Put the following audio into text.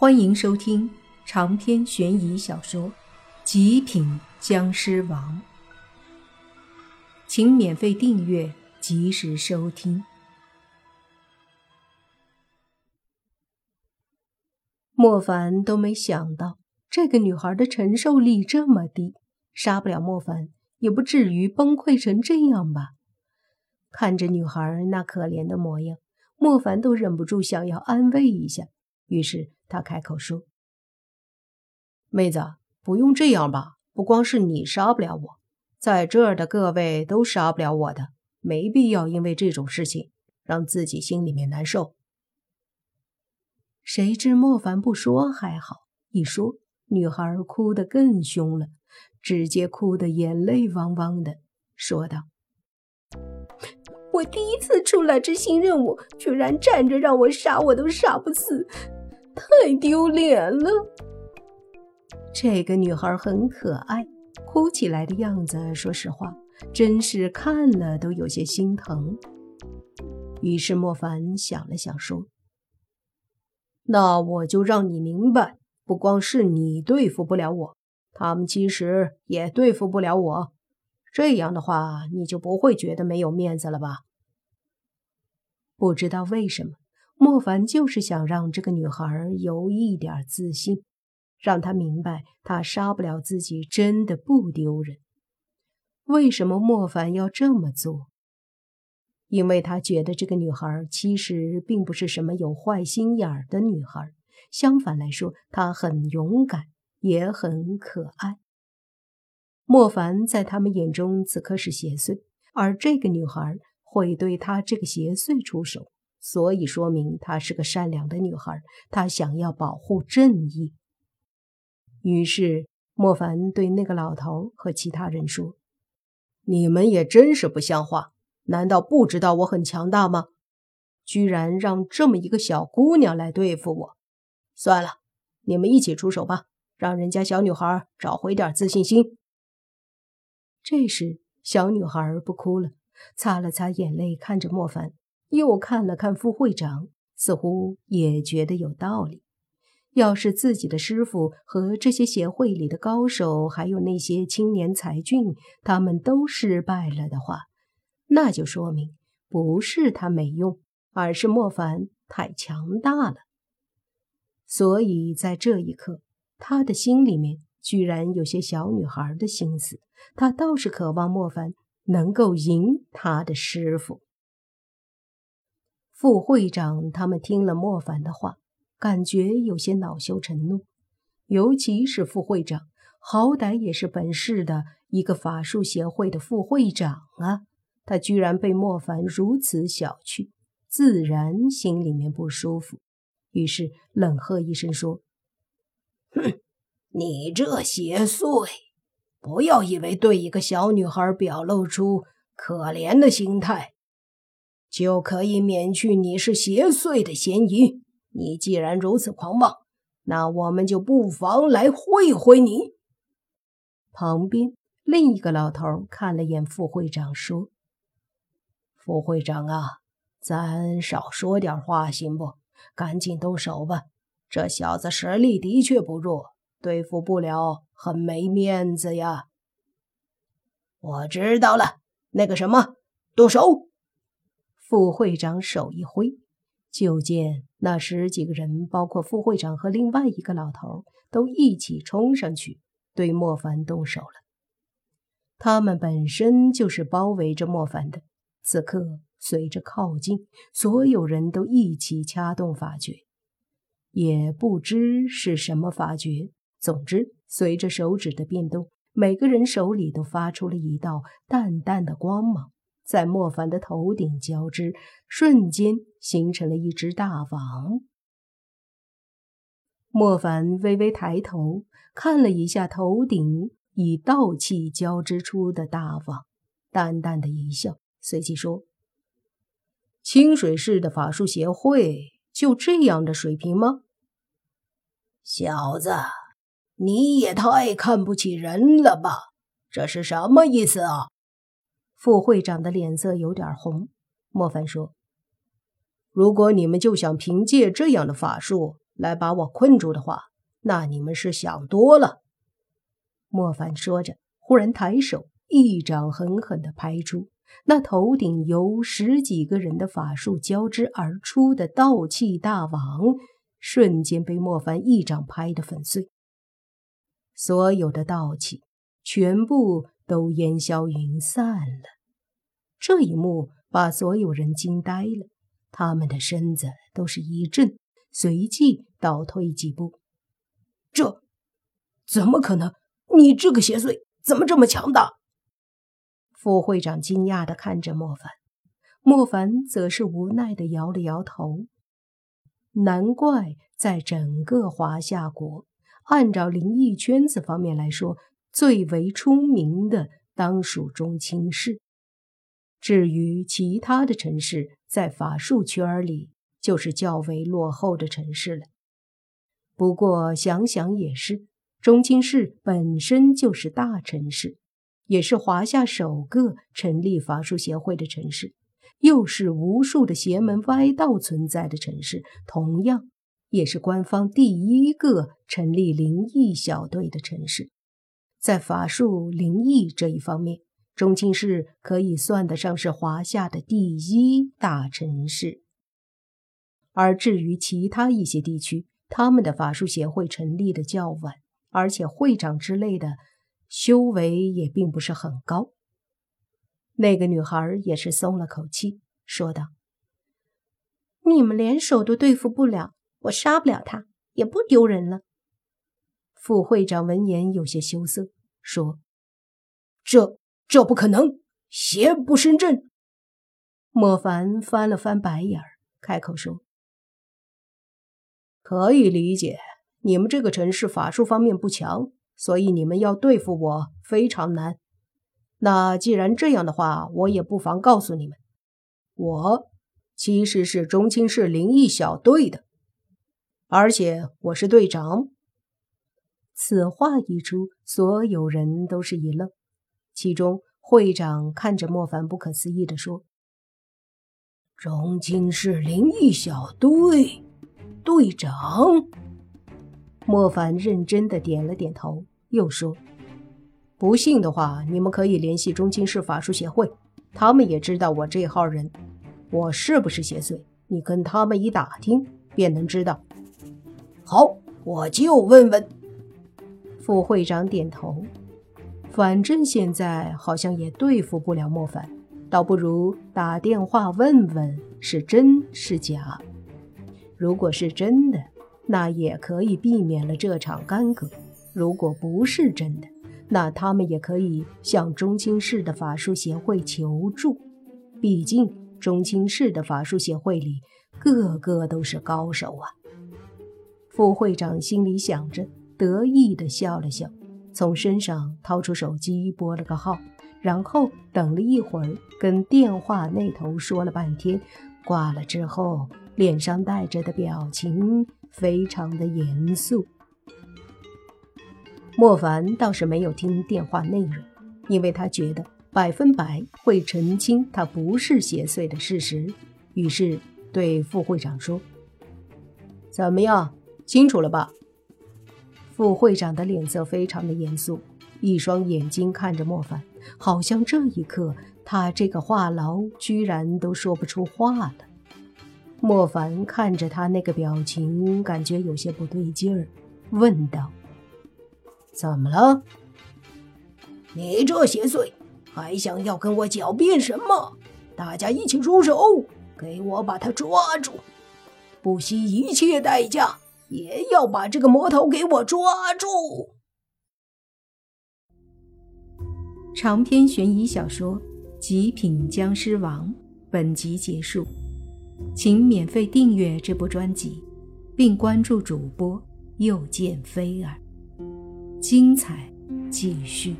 欢迎收听长篇悬疑小说《极品僵尸王》，请免费订阅，及时收听。莫凡都没想到这个女孩的承受力这么低，杀不了莫凡，也不至于崩溃成这样吧？看着女孩那可怜的模样，莫凡都忍不住想要安慰一下，于是。他开口说：“妹子，不用这样吧？不光是你杀不了我，在这儿的各位都杀不了我的，没必要因为这种事情让自己心里面难受。”谁知莫凡不说还好，一说，女孩哭得更凶了，直接哭得眼泪汪汪的，说道：“我第一次出来执行任务，居然站着让我杀，我都杀不死。”太丢脸了！这个女孩很可爱，哭起来的样子，说实话，真是看了都有些心疼。于是莫凡想了想，说：“那我就让你明白，不光是你对付不了我，他们其实也对付不了我。这样的话，你就不会觉得没有面子了吧？”不知道为什么。莫凡就是想让这个女孩有一点自信，让她明白她杀不了自己真的不丢人。为什么莫凡要这么做？因为他觉得这个女孩其实并不是什么有坏心眼的女孩，相反来说，她很勇敢，也很可爱。莫凡在他们眼中此刻是邪祟，而这个女孩会对他这个邪祟出手。所以说明她是个善良的女孩，她想要保护正义。于是莫凡对那个老头和其他人说：“你们也真是不像话，难道不知道我很强大吗？居然让这么一个小姑娘来对付我！算了，你们一起出手吧，让人家小女孩找回点自信心。”这时，小女孩不哭了，擦了擦眼泪，看着莫凡。又看了看副会长，似乎也觉得有道理。要是自己的师傅和这些协会里的高手，还有那些青年才俊，他们都失败了的话，那就说明不是他没用，而是莫凡太强大了。所以在这一刻，他的心里面居然有些小女孩的心思，他倒是渴望莫凡能够赢他的师傅。副会长他们听了莫凡的话，感觉有些恼羞成怒。尤其是副会长，好歹也是本市的一个法术协会的副会长啊，他居然被莫凡如此小觑，自然心里面不舒服。于是冷喝一声说：“哼，你这邪祟，不要以为对一个小女孩表露出可怜的心态。”就可以免去你是邪祟的嫌疑。你既然如此狂妄，那我们就不妨来会会你。旁边另一个老头看了眼副会长，说：“副会长啊，咱少说点话行不？赶紧动手吧！这小子实力的确不弱，对付不了很没面子呀。”我知道了，那个什么，动手。副会长手一挥，就见那十几个人，包括副会长和另外一个老头，都一起冲上去对莫凡动手了。他们本身就是包围着莫凡的，此刻随着靠近，所有人都一起掐动法诀，也不知是什么法诀。总之，随着手指的变动，每个人手里都发出了一道淡淡的光芒。在莫凡的头顶交织，瞬间形成了一只大网。莫凡微微抬头看了一下头顶以道气交织出的大网，淡淡的一笑，随即说：“清水市的法术协会就这样的水平吗？小子，你也太看不起人了吧？这是什么意思啊？”副会长的脸色有点红。莫凡说：“如果你们就想凭借这样的法术来把我困住的话，那你们是想多了。”莫凡说着，忽然抬手一掌狠狠地拍出，那头顶由十几个人的法术交织而出的道气大王，瞬间被莫凡一掌拍得粉碎。所有的道气全部都烟消云散了。这一幕把所有人惊呆了，他们的身子都是一震，随即倒退几步。这怎么可能？你这个邪祟怎么这么强大？副会长惊讶地看着莫凡，莫凡则是无奈地摇了摇头。难怪在整个华夏国。按照灵异圈子方面来说，最为出名的当属中青市。至于其他的城市，在法术圈里就是较为落后的城市了。不过想想也是，中青市本身就是大城市，也是华夏首个成立法术协会的城市，又是无数的邪门歪道存在的城市，同样。也是官方第一个成立灵异小队的城市，在法术灵异这一方面，中庆市可以算得上是华夏的第一大城市。而至于其他一些地区，他们的法术协会成立的较晚，而且会长之类的修为也并不是很高。那个女孩也是松了口气，说道：“你们联手都对付不了。”我杀不了他，也不丢人了。副会长闻言有些羞涩，说：“这这不可能，邪不胜正。”莫凡翻了翻白眼儿，开口说：“可以理解，你们这个城市法术方面不强，所以你们要对付我非常难。那既然这样的话，我也不妨告诉你们，我其实是中青市灵异小队的。”而且我是队长。此话一出，所有人都是一愣。其中会长看着莫凡，不可思议地说：“中青市灵异小队队长。”莫凡认真的点了点头，又说：“不信的话，你们可以联系中青市法术协会，他们也知道我这号人。我是不是邪祟？你跟他们一打听，便能知道。”好，我就问问。副会长点头。反正现在好像也对付不了莫凡，倒不如打电话问问是真是假。如果是真的，那也可以避免了这场干戈；如果不是真的，那他们也可以向中青市的法术协会求助。毕竟中青市的法术协会里，个个都是高手啊。副会长心里想着，得意地笑了笑，从身上掏出手机拨了个号，然后等了一会儿，跟电话那头说了半天，挂了之后，脸上带着的表情非常的严肃。莫凡倒是没有听电话内容，因为他觉得百分百会澄清他不是邪祟的事实，于是对副会长说：“怎么样？”清楚了吧？副会长的脸色非常的严肃，一双眼睛看着莫凡，好像这一刻他这个话痨居然都说不出话了。莫凡看着他那个表情，感觉有些不对劲儿，问道：“怎么了？你这邪祟还想要跟我狡辩什么？大家一起出手，给我把他抓住，不惜一切代价！”也要把这个魔头给我抓住！长篇悬疑小说《极品僵尸王》本集结束，请免费订阅这部专辑，并关注主播又见菲儿，精彩继续。